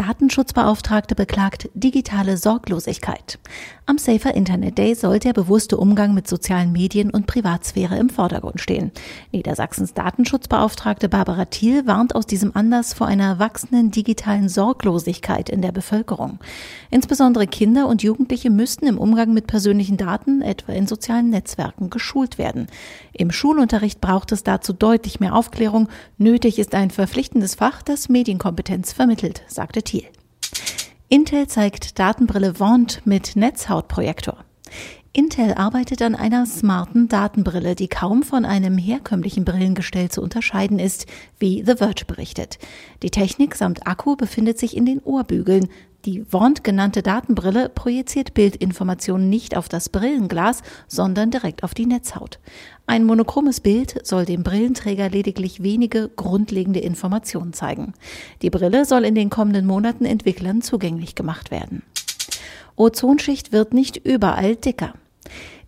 Datenschutzbeauftragte beklagt digitale Sorglosigkeit. Am Safer Internet Day soll der bewusste Umgang mit sozialen Medien und Privatsphäre im Vordergrund stehen. Niedersachsens Datenschutzbeauftragte Barbara Thiel warnt aus diesem Anlass vor einer wachsenden digitalen Sorglosigkeit in der Bevölkerung. Insbesondere Kinder und Jugendliche müssten im Umgang mit persönlichen Daten, etwa in sozialen Netzwerken, geschult werden. Im Schulunterricht braucht es dazu deutlich mehr Aufklärung. Nötig ist ein verpflichtendes Fach, das Medienkompetenz vermittelt, sagte Thiel. Intel zeigt Datenbrille Wand mit Netzhautprojektor. Intel arbeitet an einer smarten Datenbrille, die kaum von einem herkömmlichen Brillengestell zu unterscheiden ist, wie The Verge berichtet. Die Technik samt Akku befindet sich in den Ohrbügeln. Die Wand genannte Datenbrille projiziert Bildinformationen nicht auf das Brillenglas, sondern direkt auf die Netzhaut. Ein monochromes Bild soll dem Brillenträger lediglich wenige grundlegende Informationen zeigen. Die Brille soll in den kommenden Monaten Entwicklern zugänglich gemacht werden. Ozonschicht wird nicht überall dicker.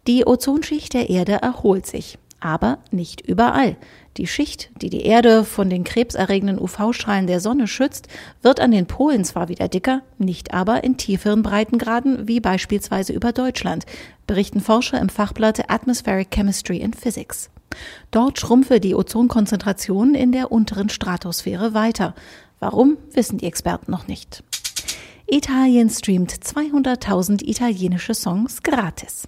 Die Ozonschicht der Erde erholt sich, aber nicht überall. Die Schicht, die die Erde von den krebserregenden UV-Strahlen der Sonne schützt, wird an den Polen zwar wieder dicker, nicht aber in tieferen Breitengraden wie beispielsweise über Deutschland, berichten Forscher im Fachblatt Atmospheric Chemistry and Physics. Dort schrumpfe die Ozonkonzentration in der unteren Stratosphäre weiter. Warum, wissen die Experten noch nicht. Italien streamt 200.000 italienische Songs gratis.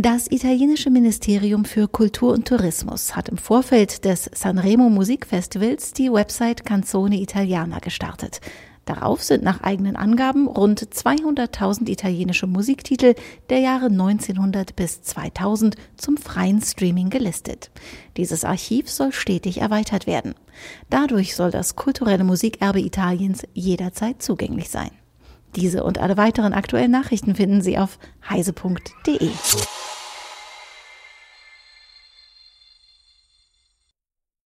Das italienische Ministerium für Kultur und Tourismus hat im Vorfeld des Sanremo Musikfestivals die Website Canzone Italiana gestartet. Darauf sind nach eigenen Angaben rund 200.000 italienische Musiktitel der Jahre 1900 bis 2000 zum freien Streaming gelistet. Dieses Archiv soll stetig erweitert werden. Dadurch soll das kulturelle Musikerbe Italiens jederzeit zugänglich sein. Diese und alle weiteren aktuellen Nachrichten finden Sie auf heise.de.